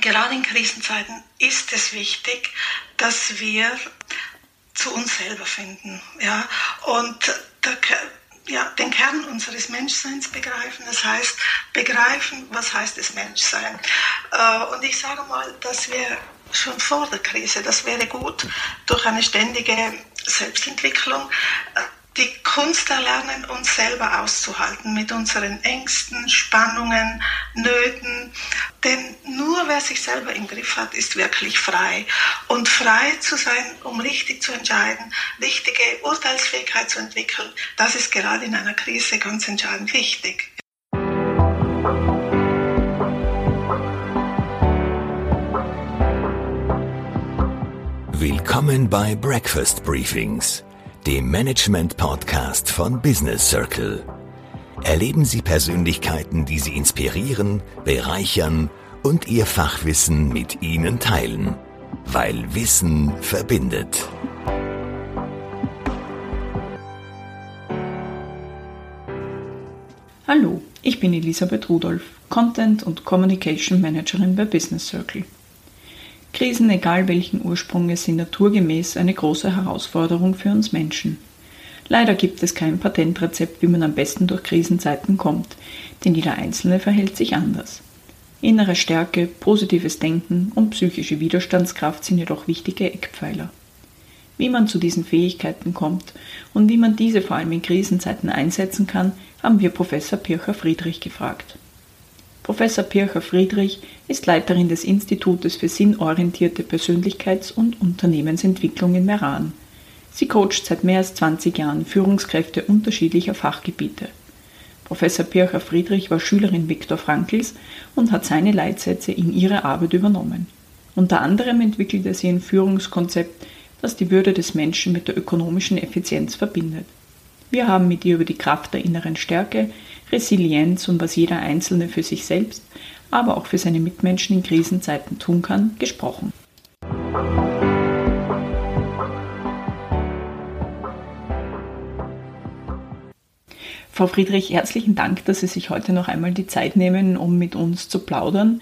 gerade in Krisenzeiten ist es wichtig, dass wir zu uns selber finden. Ja? Und der, ja, den Kern unseres Menschseins begreifen. Das heißt, begreifen, was heißt es Menschsein. Äh, und ich sage mal, dass wir schon vor der Krise, das wäre gut, durch eine ständige Selbstentwicklung äh, die Kunst erlernen, uns selber auszuhalten mit unseren Ängsten, Spannungen, Nöten. Denn nur wer sich selber im Griff hat, ist wirklich frei. Und frei zu sein, um richtig zu entscheiden, richtige Urteilsfähigkeit zu entwickeln, das ist gerade in einer Krise ganz entscheidend wichtig. Willkommen bei Breakfast Briefings dem Management-Podcast von Business Circle. Erleben Sie Persönlichkeiten, die Sie inspirieren, bereichern und Ihr Fachwissen mit Ihnen teilen. Weil Wissen verbindet. Hallo, ich bin Elisabeth Rudolph, Content und Communication Managerin bei Business Circle. Krisen, egal welchen Ursprunges, sind naturgemäß eine große Herausforderung für uns Menschen. Leider gibt es kein Patentrezept, wie man am besten durch Krisenzeiten kommt, denn jeder Einzelne verhält sich anders. Innere Stärke, positives Denken und psychische Widerstandskraft sind jedoch wichtige Eckpfeiler. Wie man zu diesen Fähigkeiten kommt und wie man diese vor allem in Krisenzeiten einsetzen kann, haben wir Professor Pircher Friedrich gefragt. Professor Pircher Friedrich ist Leiterin des Institutes für sinnorientierte Persönlichkeits- und Unternehmensentwicklung in Meran. Sie coacht seit mehr als 20 Jahren Führungskräfte unterschiedlicher Fachgebiete. Professor Pircher Friedrich war Schülerin Viktor Frankls und hat seine Leitsätze in ihre Arbeit übernommen. Unter anderem entwickelte sie ein Führungskonzept, das die Würde des Menschen mit der ökonomischen Effizienz verbindet. Wir haben mit ihr über die Kraft der inneren Stärke, Resilienz und was jeder Einzelne für sich selbst, aber auch für seine Mitmenschen in Krisenzeiten tun kann, gesprochen. Frau Friedrich, herzlichen Dank, dass Sie sich heute noch einmal die Zeit nehmen, um mit uns zu plaudern.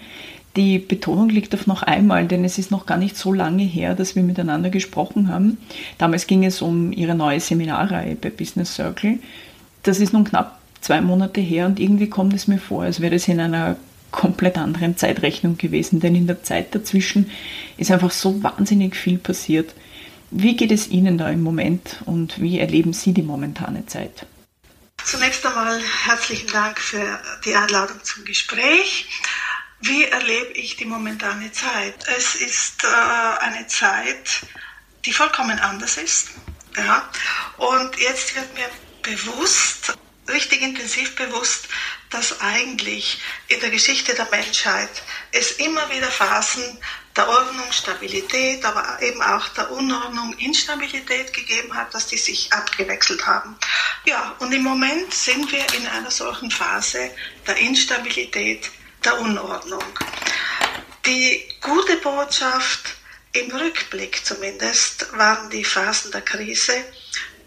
Die Betonung liegt auf noch einmal, denn es ist noch gar nicht so lange her, dass wir miteinander gesprochen haben. Damals ging es um Ihre neue Seminarreihe bei Business Circle. Das ist nun knapp zwei Monate her und irgendwie kommt es mir vor, als wäre es in einer komplett anderen Zeitrechnung gewesen, denn in der Zeit dazwischen ist einfach so wahnsinnig viel passiert. Wie geht es Ihnen da im Moment und wie erleben Sie die momentane Zeit? Zunächst einmal herzlichen Dank für die Einladung zum Gespräch. Wie erlebe ich die momentane Zeit? Es ist äh, eine Zeit, die vollkommen anders ist. Ja? Und jetzt wird mir bewusst, richtig intensiv bewusst, dass eigentlich in der Geschichte der Menschheit es immer wieder Phasen der Ordnung, Stabilität, aber eben auch der Unordnung, Instabilität gegeben hat, dass die sich abgewechselt haben. Ja, und im Moment sind wir in einer solchen Phase der Instabilität, der Unordnung. Die gute Botschaft im Rückblick zumindest waren die Phasen der Krise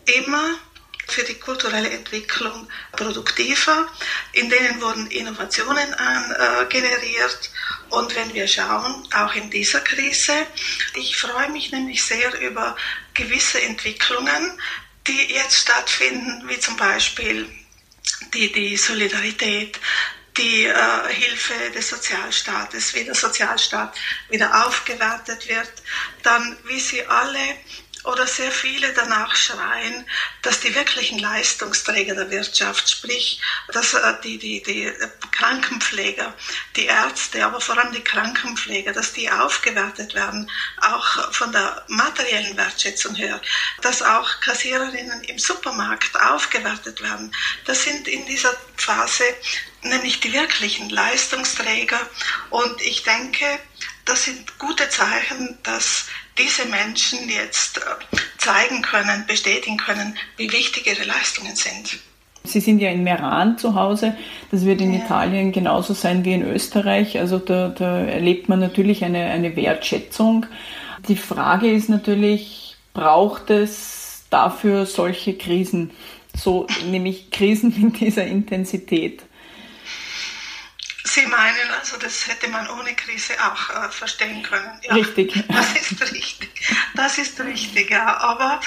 immer für die kulturelle Entwicklung produktiver. In denen wurden Innovationen an, äh, generiert. Und wenn wir schauen, auch in dieser Krise, ich freue mich nämlich sehr über gewisse Entwicklungen, die jetzt stattfinden, wie zum Beispiel die, die Solidarität, die äh, Hilfe des Sozialstaates, wie der Sozialstaat wieder aufgewertet wird, dann wie sie alle oder sehr viele danach schreien, dass die wirklichen Leistungsträger der Wirtschaft, sprich dass äh, die, die, die Krankenpfleger, die Ärzte, aber vor allem die Krankenpfleger, dass die aufgewertet werden, auch von der materiellen Wertschätzung her, dass auch Kassiererinnen im Supermarkt aufgewertet werden. Das sind in dieser Phase nämlich die wirklichen Leistungsträger und ich denke, das sind gute Zeichen, dass diese Menschen jetzt äh, zeigen können, bestätigen können, wie wichtig ihre Leistungen sind. Sie sind ja in Meran zu Hause. Das wird in ja. Italien genauso sein wie in Österreich. Also da, da erlebt man natürlich eine, eine Wertschätzung. Die Frage ist natürlich, braucht es dafür solche Krisen? So nämlich Krisen mit dieser Intensität. Sie meinen, also das hätte man ohne Krise auch äh, verstehen können. Ja, richtig. Das ist richtig. Das ist richtig, ja. Aber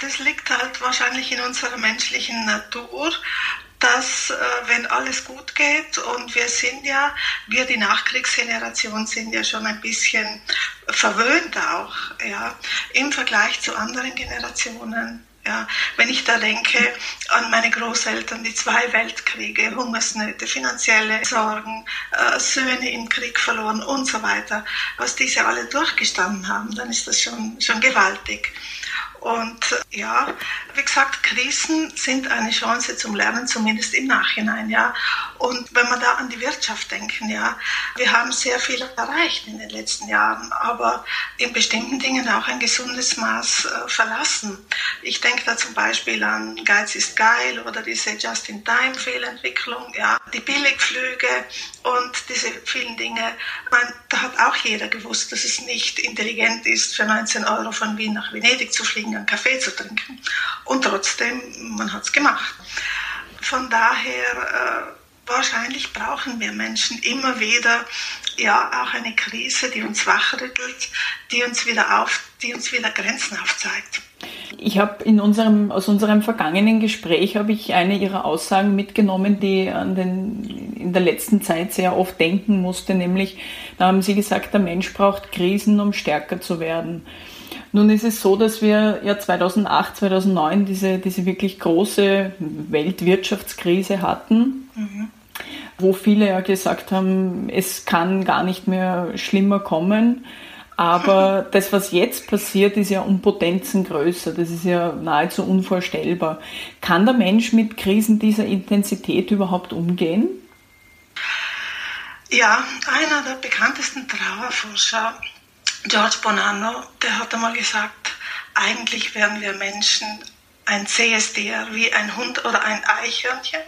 das liegt halt wahrscheinlich in unserer menschlichen Natur, dass äh, wenn alles gut geht und wir sind ja, wir die Nachkriegsgeneration sind ja schon ein bisschen verwöhnt auch, ja, im Vergleich zu anderen Generationen. Ja, wenn ich da denke an meine Großeltern, die zwei Weltkriege, Hungersnöte, finanzielle Sorgen, äh, Söhne im Krieg verloren und so weiter, was diese alle durchgestanden haben, dann ist das schon, schon gewaltig. Und ja, wie gesagt, Krisen sind eine Chance zum Lernen, zumindest im Nachhinein, ja. Und wenn wir da an die Wirtschaft denken, ja, wir haben sehr viel erreicht in den letzten Jahren, aber in bestimmten Dingen auch ein gesundes Maß äh, verlassen. Ich denke da zum Beispiel an Geiz ist geil oder diese Just-in-Time-Fehlentwicklung, ja, die Billigflüge und diese vielen Dinge. Man, da hat auch jeder gewusst, dass es nicht intelligent ist, für 19 Euro von Wien nach Venedig zu fliegen, einen Kaffee zu trinken. Und trotzdem, man hat es gemacht. Von daher, äh, wahrscheinlich brauchen wir Menschen immer wieder ja auch eine Krise, die uns wachrüttelt, die uns wieder auf, die uns wieder Grenzen aufzeigt. Ich habe in unserem, aus unserem vergangenen Gespräch habe ich eine Ihrer Aussagen mitgenommen, die an den, in der letzten Zeit sehr oft denken musste, nämlich, da haben Sie gesagt, der Mensch braucht Krisen, um stärker zu werden. Nun ist es so, dass wir ja 2008, 2009 diese, diese wirklich große Weltwirtschaftskrise hatten, mhm. wo viele ja gesagt haben, es kann gar nicht mehr schlimmer kommen. Aber das, was jetzt passiert, ist ja um Potenzen größer. Das ist ja nahezu unvorstellbar. Kann der Mensch mit Krisen dieser Intensität überhaupt umgehen? Ja, einer der bekanntesten Trauerforscher George Bonanno, der hat einmal gesagt, eigentlich wären wir Menschen ein CSDR wie ein Hund oder ein Eichhörnchen,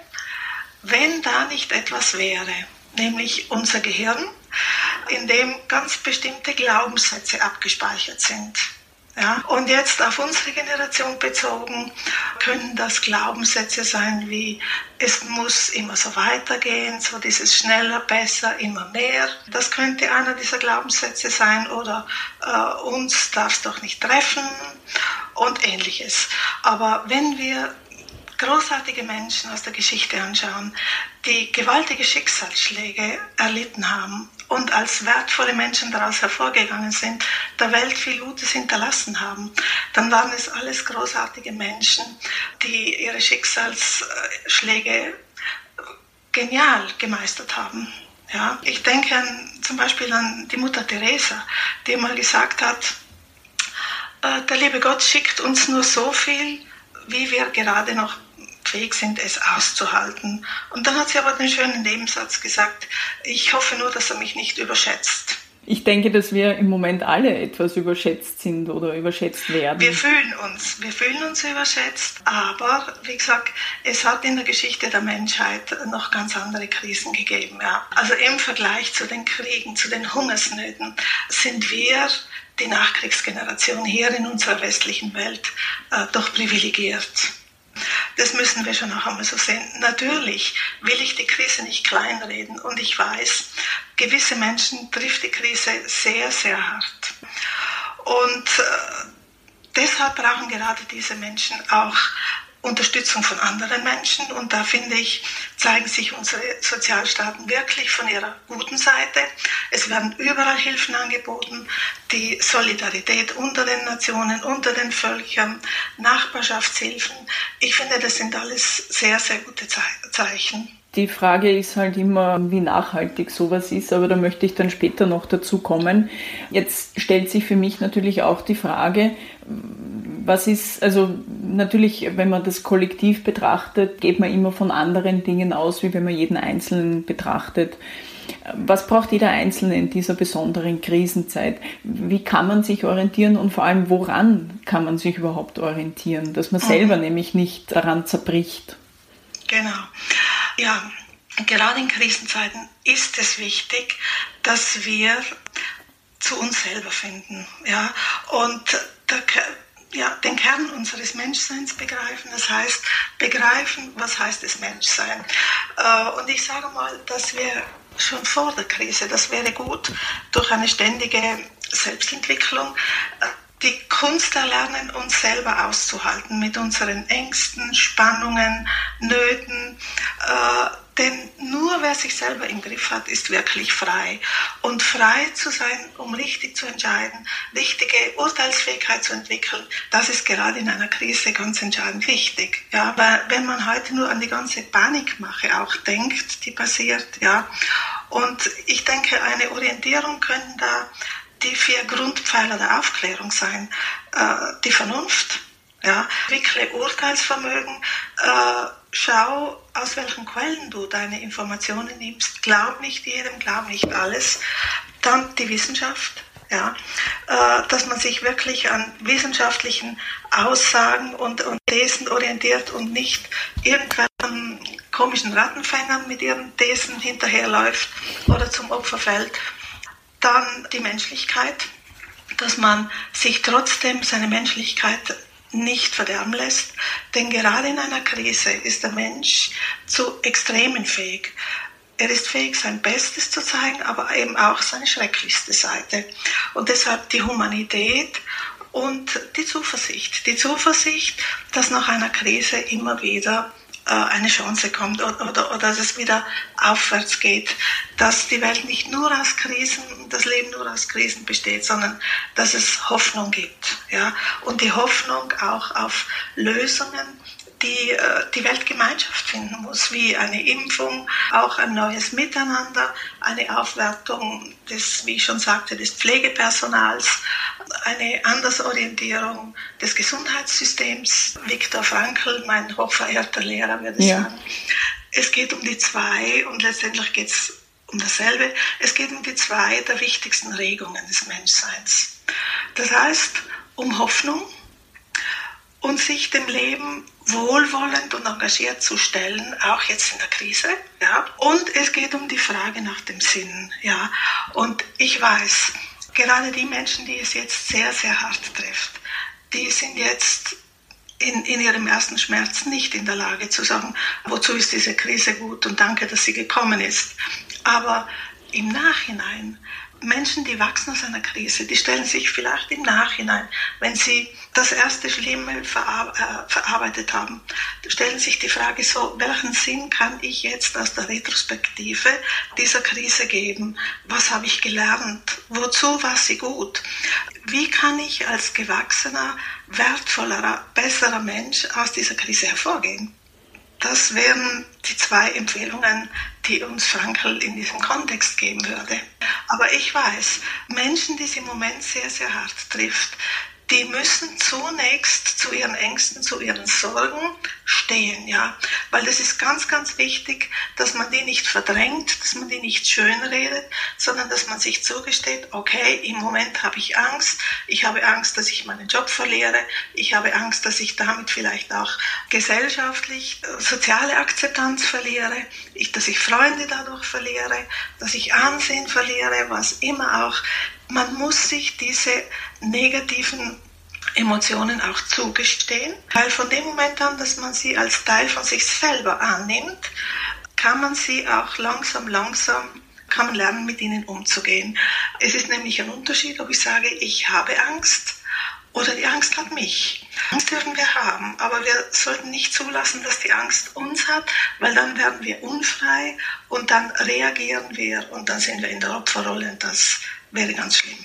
wenn da nicht etwas wäre, nämlich unser Gehirn, in dem ganz bestimmte Glaubenssätze abgespeichert sind. Ja, und jetzt auf unsere Generation bezogen können das Glaubenssätze sein wie es muss immer so weitergehen, so dieses schneller, besser, immer mehr. Das könnte einer dieser Glaubenssätze sein oder äh, uns darf es doch nicht treffen und ähnliches. Aber wenn wir großartige Menschen aus der Geschichte anschauen, die gewaltige Schicksalsschläge erlitten haben und als wertvolle Menschen daraus hervorgegangen sind, der Welt viel Gutes hinterlassen haben, dann waren es alles großartige Menschen, die ihre Schicksalsschläge genial gemeistert haben. Ja, ich denke an, zum Beispiel an die Mutter Teresa, die mal gesagt hat, äh, der liebe Gott schickt uns nur so viel, wie wir gerade noch fähig sind, es auszuhalten. Und dann hat sie aber den schönen Nebensatz gesagt, ich hoffe nur, dass er mich nicht überschätzt. Ich denke, dass wir im Moment alle etwas überschätzt sind oder überschätzt werden. Wir fühlen uns, wir fühlen uns überschätzt, aber wie gesagt, es hat in der Geschichte der Menschheit noch ganz andere Krisen gegeben. Ja. Also im Vergleich zu den Kriegen, zu den Hungersnöten sind wir die Nachkriegsgeneration hier in unserer westlichen Welt äh, doch privilegiert. Das müssen wir schon auch einmal so sehen. Natürlich will ich die Krise nicht kleinreden und ich weiß, gewisse Menschen trifft die Krise sehr, sehr hart. Und äh, deshalb brauchen gerade diese Menschen auch Unterstützung von anderen Menschen. Und da finde ich, zeigen sich unsere Sozialstaaten wirklich von ihrer guten Seite. Es werden überall Hilfen angeboten, die Solidarität unter den Nationen, unter den Völkern, Nachbarschaftshilfen. Ich finde, das sind alles sehr, sehr gute Zeichen. Die Frage ist halt immer, wie nachhaltig sowas ist, aber da möchte ich dann später noch dazu kommen. Jetzt stellt sich für mich natürlich auch die Frage, was ist, also natürlich, wenn man das kollektiv betrachtet, geht man immer von anderen Dingen aus, wie wenn man jeden Einzelnen betrachtet. Was braucht jeder Einzelne in dieser besonderen Krisenzeit? Wie kann man sich orientieren und vor allem woran kann man sich überhaupt orientieren, dass man selber mhm. nämlich nicht daran zerbricht? Genau. Ja, gerade in Krisenzeiten ist es wichtig, dass wir zu uns selber finden. Ja? Und der, ja, den Kern unseres Menschseins begreifen. Das heißt, begreifen, was heißt es Menschsein. Äh, und ich sage mal, dass wir schon vor der Krise. Das wäre gut durch eine ständige Selbstentwicklung. Die Kunst erlernen, uns selber auszuhalten mit unseren Ängsten, Spannungen, Nöten. Äh, denn wer sich selber im Griff hat, ist wirklich frei. Und frei zu sein, um richtig zu entscheiden, richtige Urteilsfähigkeit zu entwickeln, das ist gerade in einer Krise ganz entscheidend wichtig. Ja, weil wenn man heute nur an die ganze Panikmache auch denkt, die passiert, ja. Und ich denke, eine Orientierung können da die vier Grundpfeiler der Aufklärung sein. Äh, die Vernunft, ja, entwickle Urteilsvermögen, äh, schau, aus welchen Quellen du deine Informationen nimmst. Glaub nicht jedem, glaub nicht alles. Dann die Wissenschaft, ja, äh, dass man sich wirklich an wissenschaftlichen Aussagen und, und Thesen orientiert und nicht irgendwelchen komischen Rattenfängern mit ihren Thesen hinterherläuft oder zum Opfer fällt. Dann die Menschlichkeit, dass man sich trotzdem seine Menschlichkeit nicht verderben lässt. Denn gerade in einer Krise ist der Mensch zu Extremen fähig. Er ist fähig, sein Bestes zu zeigen, aber eben auch seine schrecklichste Seite. Und deshalb die Humanität und die Zuversicht. Die Zuversicht, dass nach einer Krise immer wieder eine Chance kommt oder, oder, oder dass es wieder aufwärts geht, dass die Welt nicht nur aus Krisen, das Leben nur aus Krisen besteht, sondern dass es Hoffnung gibt. Ja? Und die Hoffnung auch auf Lösungen, die äh, die Weltgemeinschaft finden muss, wie eine Impfung, auch ein neues Miteinander, eine Aufwertung des, wie ich schon sagte, des Pflegepersonals, eine Andersorientierung des Gesundheitssystems. Viktor Frankl, mein hochverehrter Lehrer, würde ja. sagen. Es geht um die zwei und letztendlich geht es um dasselbe. Es geht um die zwei der wichtigsten Regungen des Menschseins. Das heißt, um Hoffnung und sich dem Leben wohlwollend und engagiert zu stellen, auch jetzt in der Krise. Ja. Und es geht um die Frage nach dem Sinn. Ja. Und ich weiß, gerade die Menschen, die es jetzt sehr, sehr hart trifft, die sind jetzt in, in ihrem ersten Schmerz nicht in der Lage zu sagen, wozu ist diese Krise gut und danke, dass sie gekommen ist. Aber im Nachhinein Menschen, die wachsen aus einer Krise, die stellen sich vielleicht im Nachhinein, wenn sie das erste Schlimme äh, verarbeitet haben, stellen sich die Frage so, welchen Sinn kann ich jetzt aus der Retrospektive dieser Krise geben? Was habe ich gelernt? Wozu war sie gut? Wie kann ich als gewachsener, wertvollerer, besserer Mensch aus dieser Krise hervorgehen? Das wären die zwei Empfehlungen, die uns Frankl in diesem Kontext geben würde. Aber ich weiß, Menschen, die es im Moment sehr, sehr hart trifft, die müssen zunächst zu ihren Ängsten, zu ihren Sorgen stehen, ja. Weil das ist ganz, ganz wichtig, dass man die nicht verdrängt, dass man die nicht schönredet, sondern dass man sich zugesteht, okay, im Moment habe ich Angst, ich habe Angst, dass ich meinen Job verliere, ich habe Angst, dass ich damit vielleicht auch gesellschaftlich äh, soziale Akzeptanz verliere, ich, dass ich Freunde dadurch verliere, dass ich Ansehen verliere, was immer auch. Man muss sich diese negativen Emotionen auch zugestehen, weil von dem Moment an, dass man sie als Teil von sich selber annimmt, kann man sie auch langsam, langsam, kann man lernen, mit ihnen umzugehen. Es ist nämlich ein Unterschied, ob ich sage, ich habe Angst oder die Angst hat mich. Angst dürfen wir haben, aber wir sollten nicht zulassen, dass die Angst uns hat, weil dann werden wir unfrei und dann reagieren wir und dann sind wir in der Opferrolle und das wäre ganz schlimm.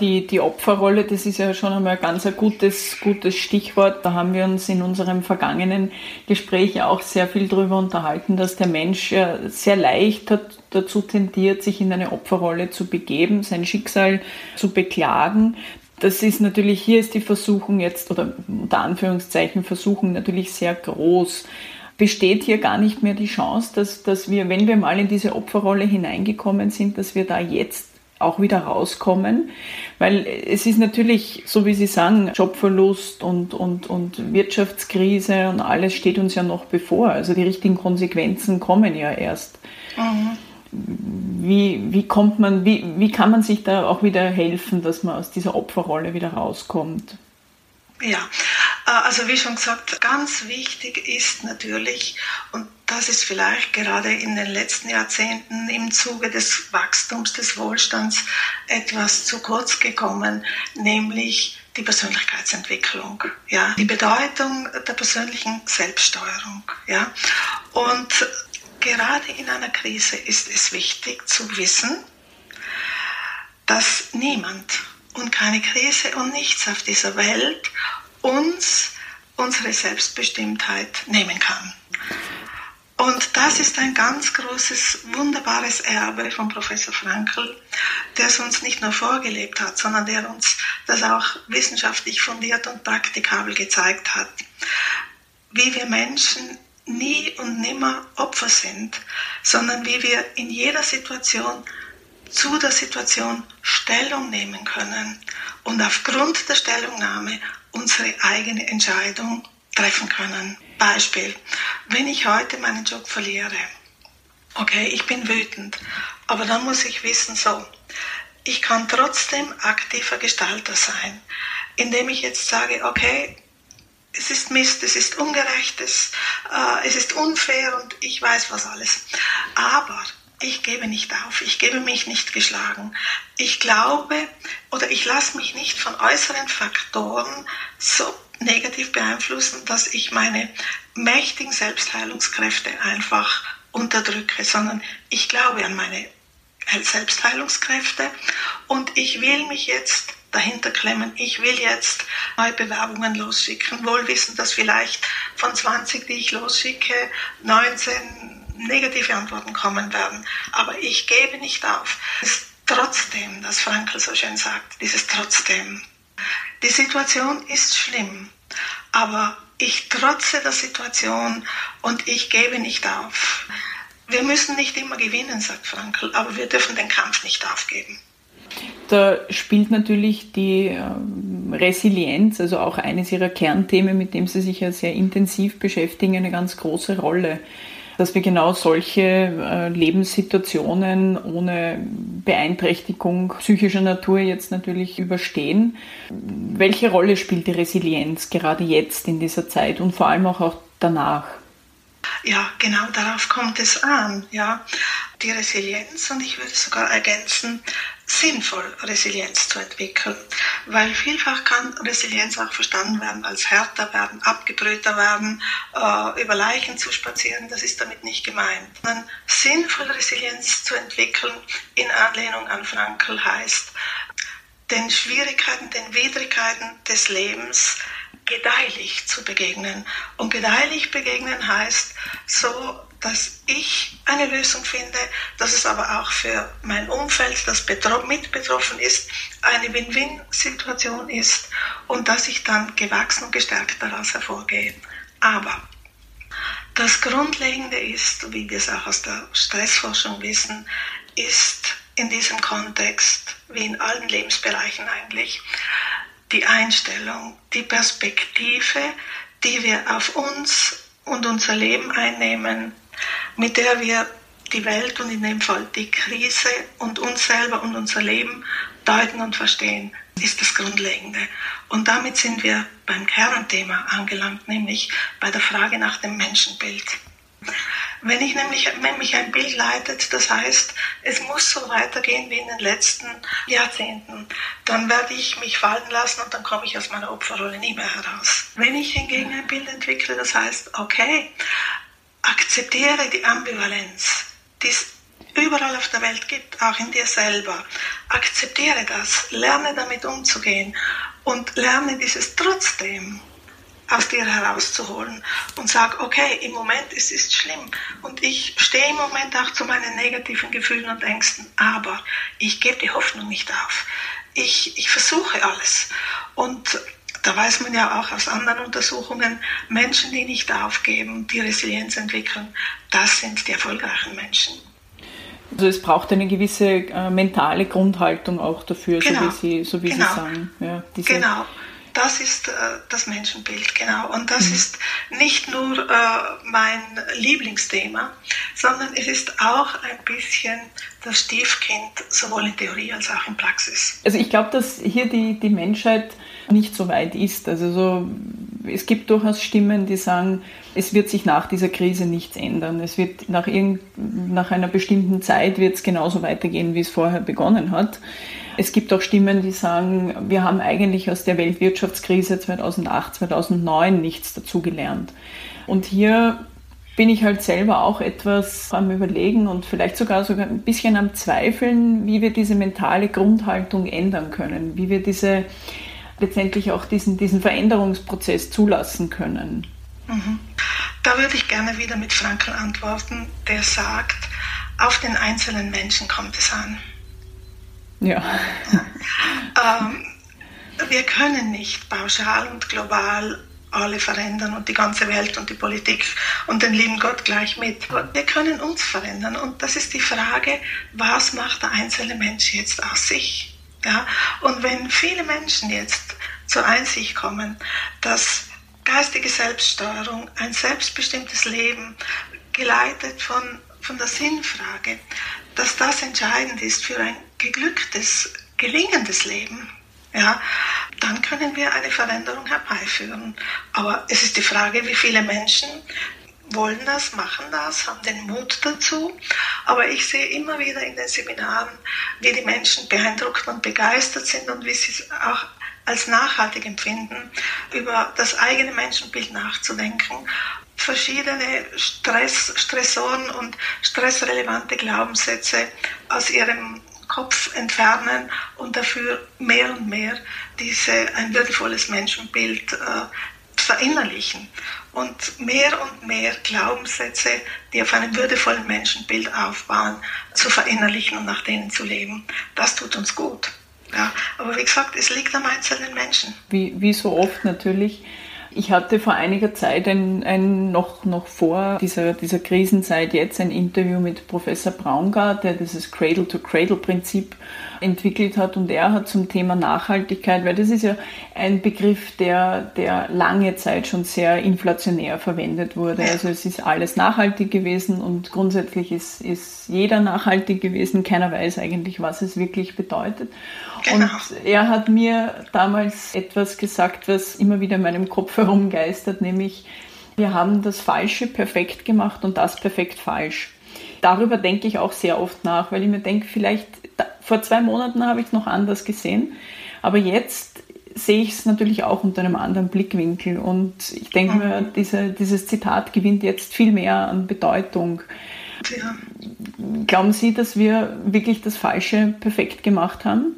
Die, die Opferrolle, das ist ja schon einmal ganz ein gutes, gutes Stichwort. Da haben wir uns in unserem vergangenen Gespräch auch sehr viel darüber unterhalten, dass der Mensch ja sehr leicht hat, dazu tendiert, sich in eine Opferrolle zu begeben, sein Schicksal zu beklagen. Das ist natürlich, hier ist die Versuchung jetzt, oder unter Anführungszeichen Versuchung natürlich sehr groß besteht hier gar nicht mehr die Chance, dass, dass wir, wenn wir mal in diese Opferrolle hineingekommen sind, dass wir da jetzt auch wieder rauskommen, weil es ist natürlich, so wie Sie sagen, Jobverlust und, und, und Wirtschaftskrise und alles steht uns ja noch bevor. Also die richtigen Konsequenzen kommen ja erst. Mhm. Wie, wie kommt man, wie, wie kann man sich da auch wieder helfen, dass man aus dieser Opferrolle wieder rauskommt? Ja, äh, also wie schon gesagt, ganz wichtig ist natürlich, und das ist vielleicht gerade in den letzten Jahrzehnten im Zuge des Wachstums, des Wohlstands etwas zu kurz gekommen, nämlich die Persönlichkeitsentwicklung, ja, die Bedeutung der persönlichen Selbststeuerung, ja. Und gerade in einer Krise ist es wichtig zu wissen, dass niemand und keine Krise und nichts auf dieser Welt uns unsere Selbstbestimmtheit nehmen kann. Und das ist ein ganz großes, wunderbares Erbe von Professor Frankl, der es uns nicht nur vorgelebt hat, sondern der uns das auch wissenschaftlich fundiert und praktikabel gezeigt hat. Wie wir Menschen nie und nimmer Opfer sind, sondern wie wir in jeder Situation zu der Situation Stellung nehmen können und aufgrund der Stellungnahme unsere eigene Entscheidung treffen können. Beispiel, wenn ich heute meinen Job verliere, okay, ich bin wütend, aber dann muss ich wissen, so, ich kann trotzdem aktiver Gestalter sein, indem ich jetzt sage, okay, es ist Mist, es ist ungerecht, äh, es ist unfair und ich weiß was alles. Aber ich gebe nicht auf, ich gebe mich nicht geschlagen. Ich glaube oder ich lasse mich nicht von äußeren Faktoren so negativ beeinflussen, dass ich meine mächtigen Selbstheilungskräfte einfach unterdrücke, sondern ich glaube an meine Selbstheilungskräfte und ich will mich jetzt dahinter klemmen. Ich will jetzt neue Bewerbungen losschicken, wohl wissend, dass vielleicht von 20, die ich losschicke, 19 negative Antworten kommen werden. Aber ich gebe nicht auf. Es ist trotzdem, das Frankl so schön sagt, dieses trotzdem. Die Situation ist schlimm, aber ich trotze der Situation und ich gebe nicht auf. Wir müssen nicht immer gewinnen, sagt Frankl, aber wir dürfen den Kampf nicht aufgeben. Da spielt natürlich die ähm, Resilienz, also auch eines ihrer Kernthemen, mit dem Sie sich ja sehr intensiv beschäftigen, eine ganz große Rolle dass wir genau solche äh, Lebenssituationen ohne Beeinträchtigung psychischer Natur jetzt natürlich überstehen. Welche Rolle spielt die Resilienz gerade jetzt in dieser Zeit und vor allem auch, auch danach? Ja, genau darauf kommt es an. Ja. Die Resilienz und ich würde sogar ergänzen, sinnvoll Resilienz zu entwickeln. Weil vielfach kann Resilienz auch verstanden werden als härter werden, abgebrühter werden, äh, über Leichen zu spazieren. Das ist damit nicht gemeint. Sondern sinnvoll Resilienz zu entwickeln in Anlehnung an Frankl heißt, den Schwierigkeiten, den Widrigkeiten des Lebens gedeihlich zu begegnen. Und gedeihlich begegnen heißt so, dass ich eine Lösung finde, dass es aber auch für mein Umfeld, das mit betroffen ist, eine Win-Win-Situation ist und dass ich dann gewachsen und gestärkt daraus hervorgehe. Aber das Grundlegende ist, wie wir es auch aus der Stressforschung wissen, ist in diesem Kontext, wie in allen Lebensbereichen eigentlich, die Einstellung, die Perspektive, die wir auf uns und unser Leben einnehmen, mit der wir die Welt und in dem Fall die Krise und uns selber und unser Leben deuten und verstehen, ist das Grundlegende. Und damit sind wir beim Kernthema angelangt, nämlich bei der Frage nach dem Menschenbild. Wenn, ich nämlich, wenn mich ein Bild leitet, das heißt, es muss so weitergehen wie in den letzten Jahrzehnten, dann werde ich mich fallen lassen und dann komme ich aus meiner Opferrolle nie mehr heraus. Wenn ich hingegen ein Bild entwickle, das heißt, okay, akzeptiere die Ambivalenz, die es überall auf der Welt gibt, auch in dir selber. Akzeptiere das, lerne damit umzugehen und lerne dieses trotzdem aus dir herauszuholen und sag, okay, im Moment es ist schlimm und ich stehe im Moment auch zu meinen negativen Gefühlen und Ängsten, aber ich gebe die Hoffnung nicht auf. Ich, ich versuche alles. Und da weiß man ja auch aus anderen Untersuchungen, Menschen, die nicht aufgeben, die Resilienz entwickeln, das sind die erfolgreichen Menschen. Also es braucht eine gewisse äh, mentale Grundhaltung auch dafür, genau. so wie Sie, so wie genau. Sie sagen. Ja, genau. Das ist äh, das Menschenbild, genau. Und das mhm. ist nicht nur äh, mein Lieblingsthema, sondern es ist auch ein bisschen das Stiefkind, sowohl in Theorie als auch in Praxis. Also ich glaube, dass hier die, die Menschheit nicht so weit ist. Also so es gibt durchaus Stimmen, die sagen, es wird sich nach dieser Krise nichts ändern. Es wird nach, nach einer bestimmten Zeit wird es genauso weitergehen, wie es vorher begonnen hat. Es gibt auch Stimmen, die sagen, wir haben eigentlich aus der Weltwirtschaftskrise 2008, 2009 nichts dazugelernt. Und hier bin ich halt selber auch etwas am Überlegen und vielleicht sogar sogar ein bisschen am Zweifeln, wie wir diese mentale Grundhaltung ändern können, wie wir diese letztendlich auch diesen, diesen Veränderungsprozess zulassen können. Mhm. Da würde ich gerne wieder mit Frankl antworten, der sagt, auf den einzelnen Menschen kommt es an. Ja. ja. Ähm, wir können nicht pauschal und global alle verändern und die ganze Welt und die Politik und den lieben Gott gleich mit. Wir können uns verändern und das ist die Frage, was macht der einzelne Mensch jetzt aus sich? Ja? Und wenn viele Menschen jetzt zur Einsicht kommen, dass geistige Selbststeuerung, ein selbstbestimmtes Leben, geleitet von, von der Sinnfrage, dass das entscheidend ist für ein geglücktes, gelingendes Leben, ja, dann können wir eine Veränderung herbeiführen. Aber es ist die Frage, wie viele Menschen wollen das, machen das, haben den Mut dazu. Aber ich sehe immer wieder in den Seminaren, wie die Menschen beeindruckt und begeistert sind und wie sie es auch als nachhaltig empfinden, über das eigene Menschenbild nachzudenken verschiedene Stress, Stressoren und stressrelevante Glaubenssätze aus ihrem Kopf entfernen und dafür mehr und mehr diese, ein würdevolles Menschenbild äh, verinnerlichen und mehr und mehr Glaubenssätze, die auf einem würdevollen Menschenbild aufbauen, zu verinnerlichen und nach denen zu leben. Das tut uns gut. Ja, aber wie gesagt, es liegt am einzelnen Menschen. Wie, wie so oft natürlich ich hatte vor einiger Zeit ein, ein noch, noch vor dieser, dieser Krisenzeit jetzt ein Interview mit Professor Braungart, der dieses Cradle-to-Cradle-Prinzip entwickelt hat und er hat zum Thema Nachhaltigkeit, weil das ist ja ein Begriff, der, der lange Zeit schon sehr inflationär verwendet wurde. Also es ist alles nachhaltig gewesen und grundsätzlich ist, ist jeder nachhaltig gewesen. Keiner weiß eigentlich, was es wirklich bedeutet. Genau. Und er hat mir damals etwas gesagt, was immer wieder in meinem Kopf herumgeistert, nämlich wir haben das Falsche perfekt gemacht und das perfekt falsch. Darüber denke ich auch sehr oft nach, weil ich mir denke, vielleicht vor zwei Monaten habe ich es noch anders gesehen, aber jetzt sehe ich es natürlich auch unter einem anderen Blickwinkel und ich denke mir, diese, dieses Zitat gewinnt jetzt viel mehr an Bedeutung. Ja. Glauben Sie, dass wir wirklich das Falsche perfekt gemacht haben?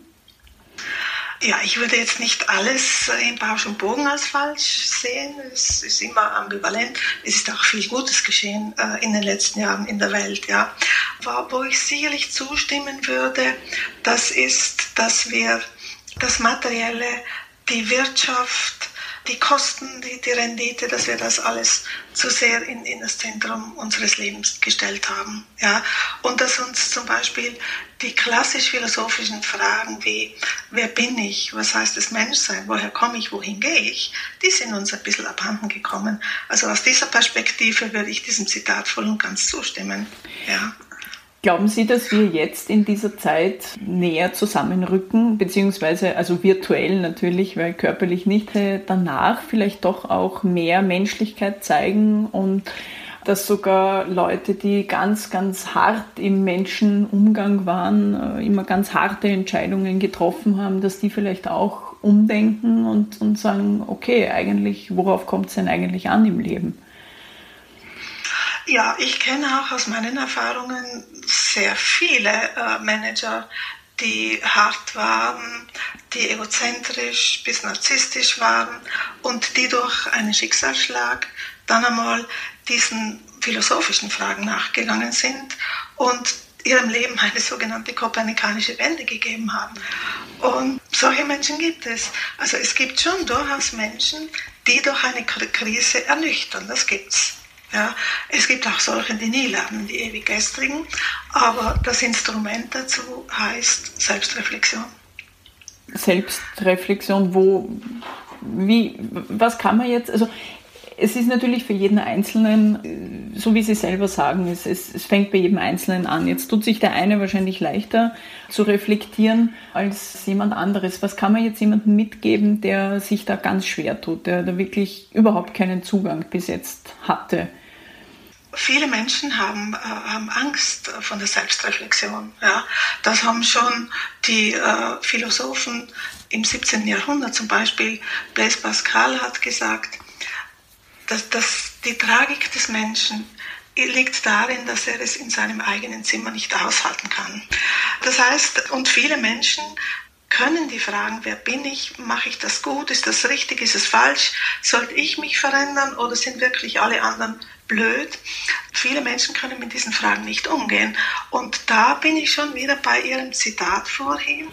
Ja, ich würde jetzt nicht alles in Bausch und Bogen als falsch sehen. Es ist immer ambivalent. Es ist auch viel Gutes geschehen äh, in den letzten Jahren in der Welt. Ja. Wo ich sicherlich zustimmen würde, das ist, dass wir das Materielle, die Wirtschaft, die Kosten, die, die Rendite, dass wir das alles zu sehr in, in das Zentrum unseres Lebens gestellt haben. Ja? Und dass uns zum Beispiel die klassisch philosophischen Fragen wie, wer bin ich, was heißt es Menschsein, woher komme ich, wohin gehe ich, die sind uns ein bisschen abhanden gekommen. Also aus dieser Perspektive würde ich diesem Zitat voll und ganz zustimmen. Ja. Glauben Sie, dass wir jetzt in dieser Zeit näher zusammenrücken, beziehungsweise also virtuell natürlich, weil körperlich nicht, äh, danach vielleicht doch auch mehr Menschlichkeit zeigen und dass sogar Leute, die ganz, ganz hart im Menschenumgang waren, äh, immer ganz harte Entscheidungen getroffen haben, dass die vielleicht auch umdenken und, und sagen, okay, eigentlich, worauf kommt es denn eigentlich an im Leben? Ja, ich kenne auch aus meinen Erfahrungen sehr viele äh, Manager, die hart waren, die egozentrisch bis narzisstisch waren und die durch einen Schicksalsschlag dann einmal diesen philosophischen Fragen nachgegangen sind und ihrem Leben eine sogenannte kopernikanische Wende gegeben haben. Und solche Menschen gibt es. Also es gibt schon durchaus Menschen, die durch eine Krise ernüchtern. Das gibt's. Ja, es gibt auch solche, die nie lernen, die ewig gestrigen, aber das Instrument dazu heißt Selbstreflexion. Selbstreflexion, wo, wie, was kann man jetzt, also Es ist natürlich für jeden Einzelnen, so wie Sie selber sagen, es, es, es fängt bei jedem Einzelnen an. Jetzt tut sich der eine wahrscheinlich leichter zu reflektieren als jemand anderes. Was kann man jetzt jemandem mitgeben, der sich da ganz schwer tut, der da wirklich überhaupt keinen Zugang bis jetzt hatte? viele Menschen haben, äh, haben Angst von der Selbstreflexion. Ja. Das haben schon die äh, Philosophen im 17. Jahrhundert, zum Beispiel Blaise Pascal hat gesagt, dass, dass die Tragik des Menschen liegt darin, dass er es in seinem eigenen Zimmer nicht aushalten kann. Das heißt, und viele Menschen können die fragen, wer bin ich, mache ich das gut, ist das richtig, ist es falsch, sollte ich mich verändern oder sind wirklich alle anderen blöd. Viele Menschen können mit diesen Fragen nicht umgehen. Und da bin ich schon wieder bei Ihrem Zitat vorhin.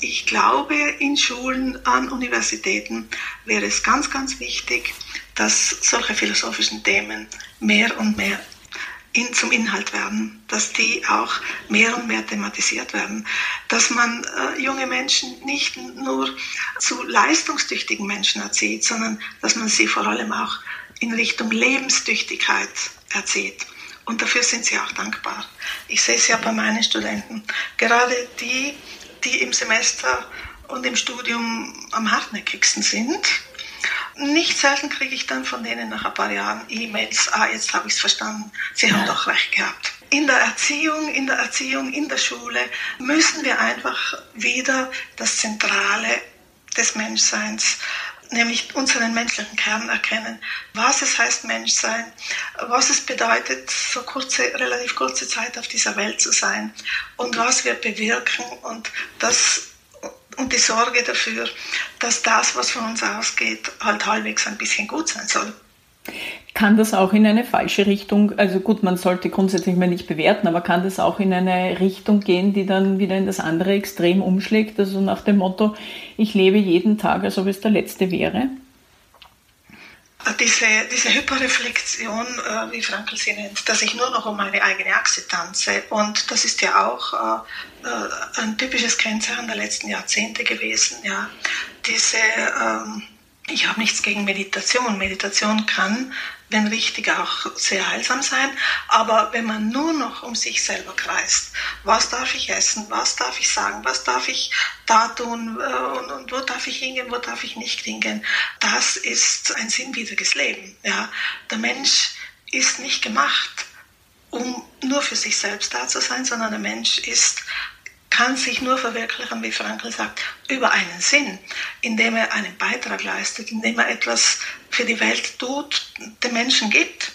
Ich glaube, in Schulen, an Universitäten wäre es ganz, ganz wichtig, dass solche philosophischen Themen mehr und mehr in, zum Inhalt werden, dass die auch mehr und mehr thematisiert werden, dass man äh, junge Menschen nicht nur zu leistungstüchtigen Menschen erzieht, sondern dass man sie vor allem auch in Richtung Lebenstüchtigkeit erzieht. Und dafür sind sie auch dankbar. Ich sehe es ja bei meinen Studenten. Gerade die, die im Semester und im Studium am hartnäckigsten sind. Nicht selten kriege ich dann von denen nach ein paar Jahren E-Mails, ah, jetzt habe ich es verstanden, sie haben doch recht gehabt. In der Erziehung, in der Erziehung, in der Schule müssen wir einfach wieder das Zentrale des Menschseins nämlich unseren menschlichen Kern erkennen, was es heißt Menschsein, was es bedeutet, so kurze, relativ kurze Zeit auf dieser Welt zu sein und was wir bewirken und das und die Sorge dafür, dass das, was von uns ausgeht, halt halbwegs ein bisschen gut sein soll. Kann das auch in eine falsche Richtung, also gut, man sollte grundsätzlich mal nicht bewerten, aber kann das auch in eine Richtung gehen, die dann wieder in das andere Extrem umschlägt, also nach dem Motto, ich lebe jeden Tag, als ob es der letzte wäre? Diese, diese Hyperreflexion, äh, wie Frankl sie nennt, dass ich nur noch um meine eigene Achse tanze. Und das ist ja auch äh, ein typisches Kennzeichen der letzten Jahrzehnte gewesen. Ja. Diese ähm, ich habe nichts gegen Meditation. Meditation kann, wenn richtig, auch sehr heilsam sein. Aber wenn man nur noch um sich selber kreist, was darf ich essen, was darf ich sagen, was darf ich da tun äh, und, und wo darf ich hingehen, wo darf ich nicht hingehen, das ist ein sinnwidriges Leben. Ja. Der Mensch ist nicht gemacht, um nur für sich selbst da zu sein, sondern der Mensch ist kann sich nur verwirklichen, wie Frankl sagt, über einen Sinn, indem er einen Beitrag leistet, indem er etwas für die Welt tut, den Menschen gibt,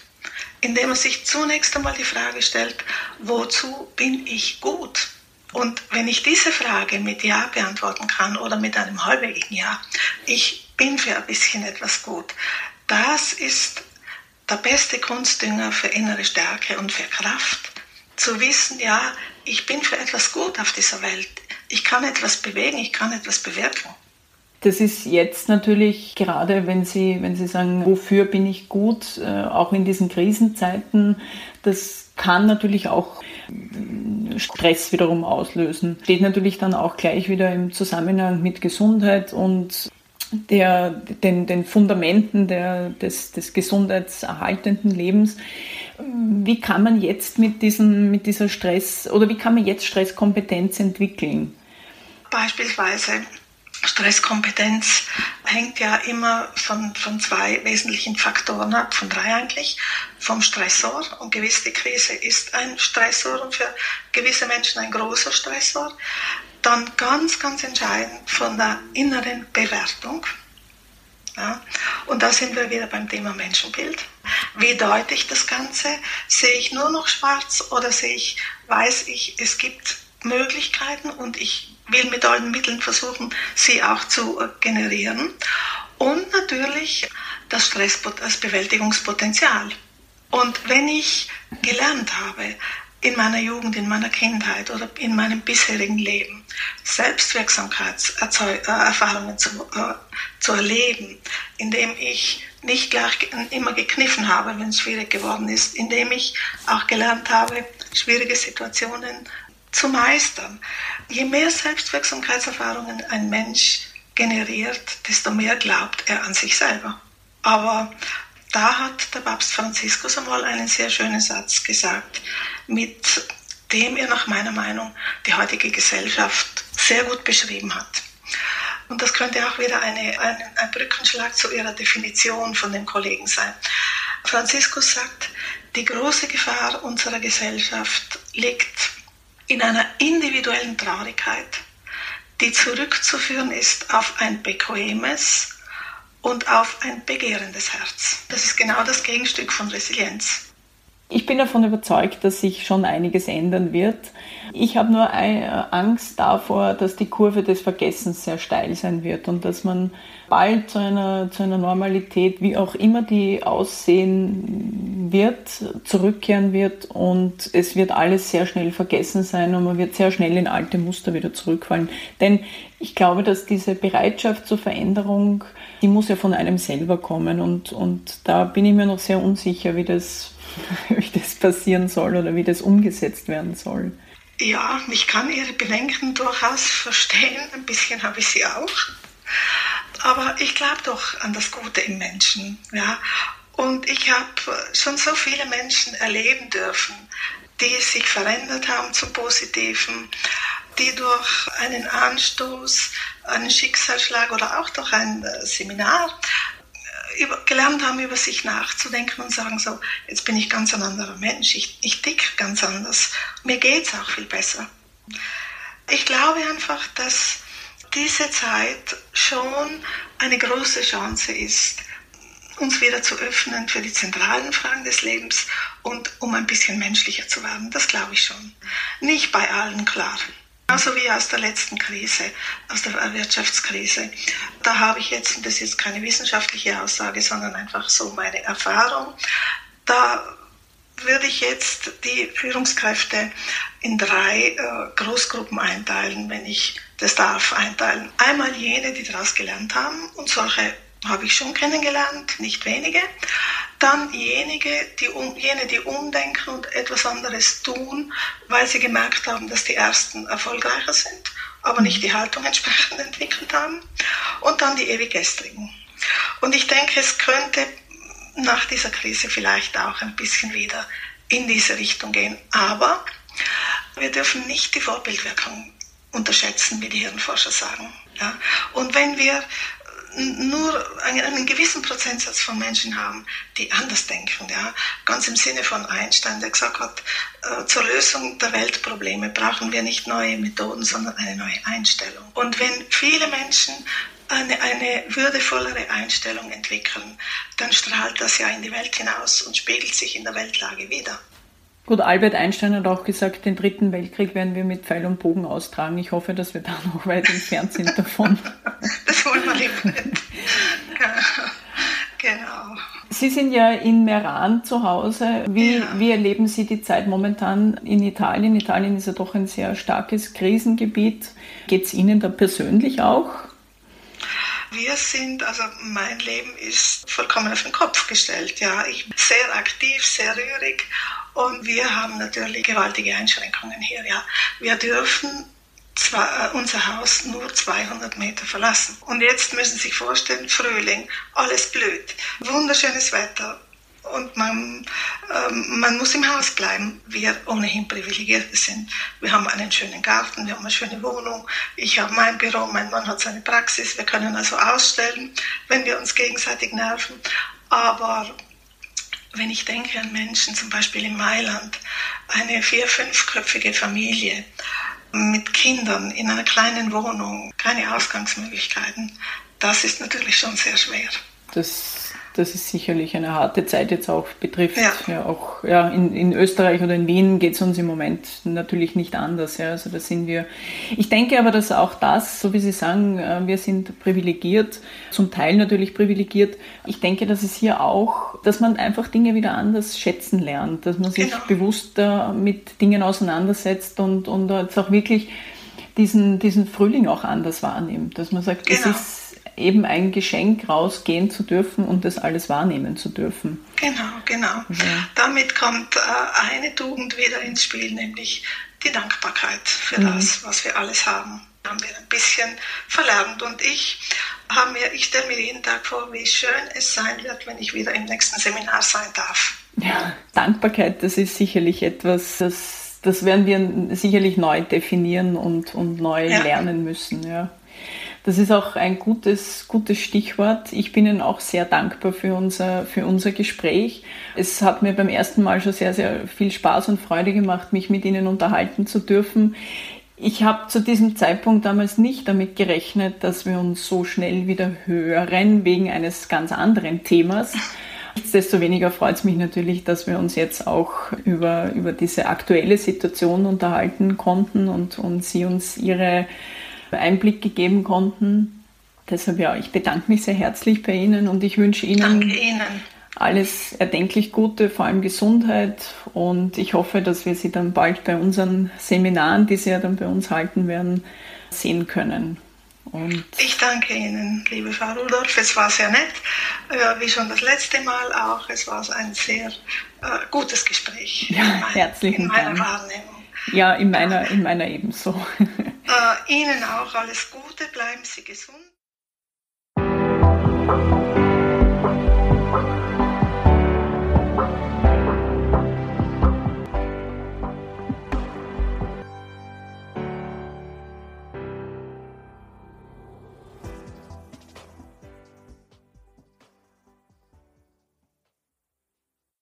indem er sich zunächst einmal die Frage stellt, wozu bin ich gut? Und wenn ich diese Frage mit Ja beantworten kann oder mit einem halbwegigen Ja, ich bin für ein bisschen etwas gut, das ist der beste Kunstdünger für innere Stärke und für Kraft. Zu wissen, ja, ich bin für etwas gut auf dieser Welt. Ich kann etwas bewegen, ich kann etwas bewirken. Das ist jetzt natürlich gerade, wenn Sie, wenn Sie sagen, wofür bin ich gut, äh, auch in diesen Krisenzeiten, das kann natürlich auch äh, Stress wiederum auslösen. Steht natürlich dann auch gleich wieder im Zusammenhang mit Gesundheit und der, den, den Fundamenten der, des, des gesundheitserhaltenden Lebens. Wie kann man jetzt mit, diesem, mit dieser Stress oder wie kann man jetzt Stresskompetenz entwickeln? Beispielsweise Stresskompetenz hängt ja immer von, von zwei wesentlichen Faktoren ab, von drei eigentlich. Vom Stressor und gewisse Krise ist ein Stressor und für gewisse Menschen ein großer Stressor. Dann ganz, ganz entscheidend von der inneren Bewertung. Ja? Und da sind wir wieder beim Thema Menschenbild. Wie deute ich das Ganze? Sehe ich nur noch schwarz oder sehe ich, weiß ich, es gibt Möglichkeiten und ich will mit allen Mitteln versuchen, sie auch zu generieren. Und natürlich das Stress, das Bewältigungspotenzial. Und wenn ich gelernt habe, in meiner Jugend, in meiner Kindheit oder in meinem bisherigen Leben Selbstwirksamkeitserfahrungen zu, äh, zu erleben, indem ich nicht gleich immer gekniffen habe, wenn es schwierig geworden ist, indem ich auch gelernt habe, schwierige Situationen zu meistern. Je mehr Selbstwirksamkeitserfahrungen ein Mensch generiert, desto mehr glaubt er an sich selber. Aber da hat der Papst Franziskus einmal einen sehr schönen Satz gesagt, mit dem er nach meiner Meinung die heutige Gesellschaft sehr gut beschrieben hat. Und das könnte auch wieder eine, ein, ein Brückenschlag zu ihrer Definition von dem Kollegen sein. Franziskus sagt, die große Gefahr unserer Gesellschaft liegt in einer individuellen Traurigkeit, die zurückzuführen ist auf ein bequemes und auf ein begehrendes Herz. Das ist genau das Gegenstück von Resilienz. Ich bin davon überzeugt, dass sich schon einiges ändern wird. Ich habe nur Angst davor, dass die Kurve des Vergessens sehr steil sein wird und dass man bald zu einer, zu einer Normalität, wie auch immer die aussehen wird, zurückkehren wird und es wird alles sehr schnell vergessen sein und man wird sehr schnell in alte Muster wieder zurückfallen. Denn ich glaube, dass diese Bereitschaft zur Veränderung, die muss ja von einem selber kommen und, und da bin ich mir noch sehr unsicher, wie das wie das passieren soll oder wie das umgesetzt werden soll. Ja, ich kann Ihre Bedenken durchaus verstehen. Ein bisschen habe ich sie auch. Aber ich glaube doch an das Gute im Menschen. Ja. Und ich habe schon so viele Menschen erleben dürfen, die sich verändert haben zum Positiven, die durch einen Anstoß, einen Schicksalsschlag oder auch durch ein äh, Seminar über, gelernt haben, über sich nachzudenken und sagen, so, jetzt bin ich ganz ein anderer Mensch, ich, ich tick ganz anders, mir geht es auch viel besser. Ich glaube einfach, dass diese Zeit schon eine große Chance ist, uns wieder zu öffnen für die zentralen Fragen des Lebens und um ein bisschen menschlicher zu werden. Das glaube ich schon. Nicht bei allen, klar. Genauso wie aus der letzten Krise, aus der Wirtschaftskrise. Da habe ich jetzt, und das ist jetzt keine wissenschaftliche Aussage, sondern einfach so meine Erfahrung, da würde ich jetzt die Führungskräfte in drei äh, Großgruppen einteilen, wenn ich das darf einteilen. Einmal jene, die daraus gelernt haben, und solche habe ich schon kennengelernt, nicht wenige. Dann jenige, die um, jene, die umdenken und etwas anderes tun, weil sie gemerkt haben, dass die Ersten erfolgreicher sind, aber nicht die Haltung entsprechend entwickelt haben. Und dann die Ewiggestrigen. Und ich denke, es könnte nach dieser Krise vielleicht auch ein bisschen wieder in diese Richtung gehen. Aber wir dürfen nicht die Vorbildwirkung unterschätzen, wie die Hirnforscher sagen. Ja? Und wenn wir nur einen, gewissen Prozentsatz von Menschen haben, die anders denken. Ja? Ganz im Sinne von Einstein, der gesagt hat, äh, zur Lösung der Weltprobleme brauchen wir nicht neue Methoden, sondern eine neue Einstellung. Und wenn viele Menschen eine, eine würdevollere Einstellung entwickeln, dann strahlt das ja in die Welt hinaus und spiegelt sich in der Weltlage wieder. Gut, Albert Einstein hat auch gesagt, den dritten Weltkrieg werden wir mit Pfeil und Bogen austragen. Ich hoffe, dass wir da noch weit entfernt sind davon. nicht. Genau. Sie sind ja in Meran zu Hause. Wie, ja. wie erleben Sie die Zeit momentan in Italien? Italien ist ja doch ein sehr starkes Krisengebiet. Geht es Ihnen da persönlich auch? Wir sind, also mein Leben ist vollkommen auf den Kopf gestellt. Ja, ich bin sehr aktiv, sehr rührig und wir haben natürlich gewaltige Einschränkungen hier. Ja. Wir dürfen zwar, äh, unser Haus nur 200 Meter verlassen. Und jetzt müssen Sie sich vorstellen, Frühling, alles blüht, wunderschönes Wetter. Und man, ähm, man muss im Haus bleiben. Wir ohnehin Privilegierte sind. Wir haben einen schönen Garten, wir haben eine schöne Wohnung. Ich habe mein Büro, mein Mann hat seine Praxis. Wir können also ausstellen, wenn wir uns gegenseitig nerven. Aber wenn ich denke an Menschen, zum Beispiel in Mailand, eine vier-, fünfköpfige Familie mit Kindern in einer kleinen Wohnung, keine Ausgangsmöglichkeiten, das ist natürlich schon sehr schwer. Das das ist sicherlich eine harte Zeit jetzt auch betrifft. Ja. ja auch ja, in, in Österreich oder in Wien geht es uns im Moment natürlich nicht anders. Ja. Also da sind wir. Ich denke aber, dass auch das, so wie Sie sagen, äh, wir sind privilegiert, zum Teil natürlich privilegiert. Ich denke, dass es hier auch, dass man einfach Dinge wieder anders schätzen lernt, dass man sich genau. bewusster mit Dingen auseinandersetzt und, und jetzt auch wirklich diesen, diesen Frühling auch anders wahrnimmt. Dass man sagt, genau. es ist eben ein Geschenk rausgehen zu dürfen und das alles wahrnehmen zu dürfen. Genau, genau. Ja. Damit kommt äh, eine Tugend wieder ins Spiel, nämlich die Dankbarkeit für mhm. das, was wir alles haben. Haben wir ein bisschen verlernt. Und ich haben wir, ich stelle mir jeden Tag vor, wie schön es sein wird, wenn ich wieder im nächsten Seminar sein darf. Ja, Dankbarkeit, das ist sicherlich etwas, das, das werden wir sicherlich neu definieren und, und neu ja. lernen müssen. Ja. Das ist auch ein gutes, gutes Stichwort. Ich bin Ihnen auch sehr dankbar für unser, für unser Gespräch. Es hat mir beim ersten Mal schon sehr, sehr viel Spaß und Freude gemacht, mich mit Ihnen unterhalten zu dürfen. Ich habe zu diesem Zeitpunkt damals nicht damit gerechnet, dass wir uns so schnell wieder hören, wegen eines ganz anderen Themas. Nichtsdestoweniger freut es mich natürlich, dass wir uns jetzt auch über, über diese aktuelle Situation unterhalten konnten und, und Sie uns Ihre Einblick gegeben konnten. Deshalb ja, ich bedanke mich sehr herzlich bei Ihnen und ich wünsche Ihnen, Ihnen, alles erdenklich Gute, vor allem Gesundheit und ich hoffe, dass wir Sie dann bald bei unseren Seminaren, die Sie ja dann bei uns halten werden, sehen können. Und ich danke Ihnen, liebe Frau Rudolph. Es war sehr nett, wie schon das letzte Mal auch. Es war ein sehr äh, gutes Gespräch. Ja, herzlichen in meiner Dank. Wahrnehmung. Ja, in meiner, in meiner ebenso. Äh, Ihnen auch alles Gute, bleiben Sie gesund.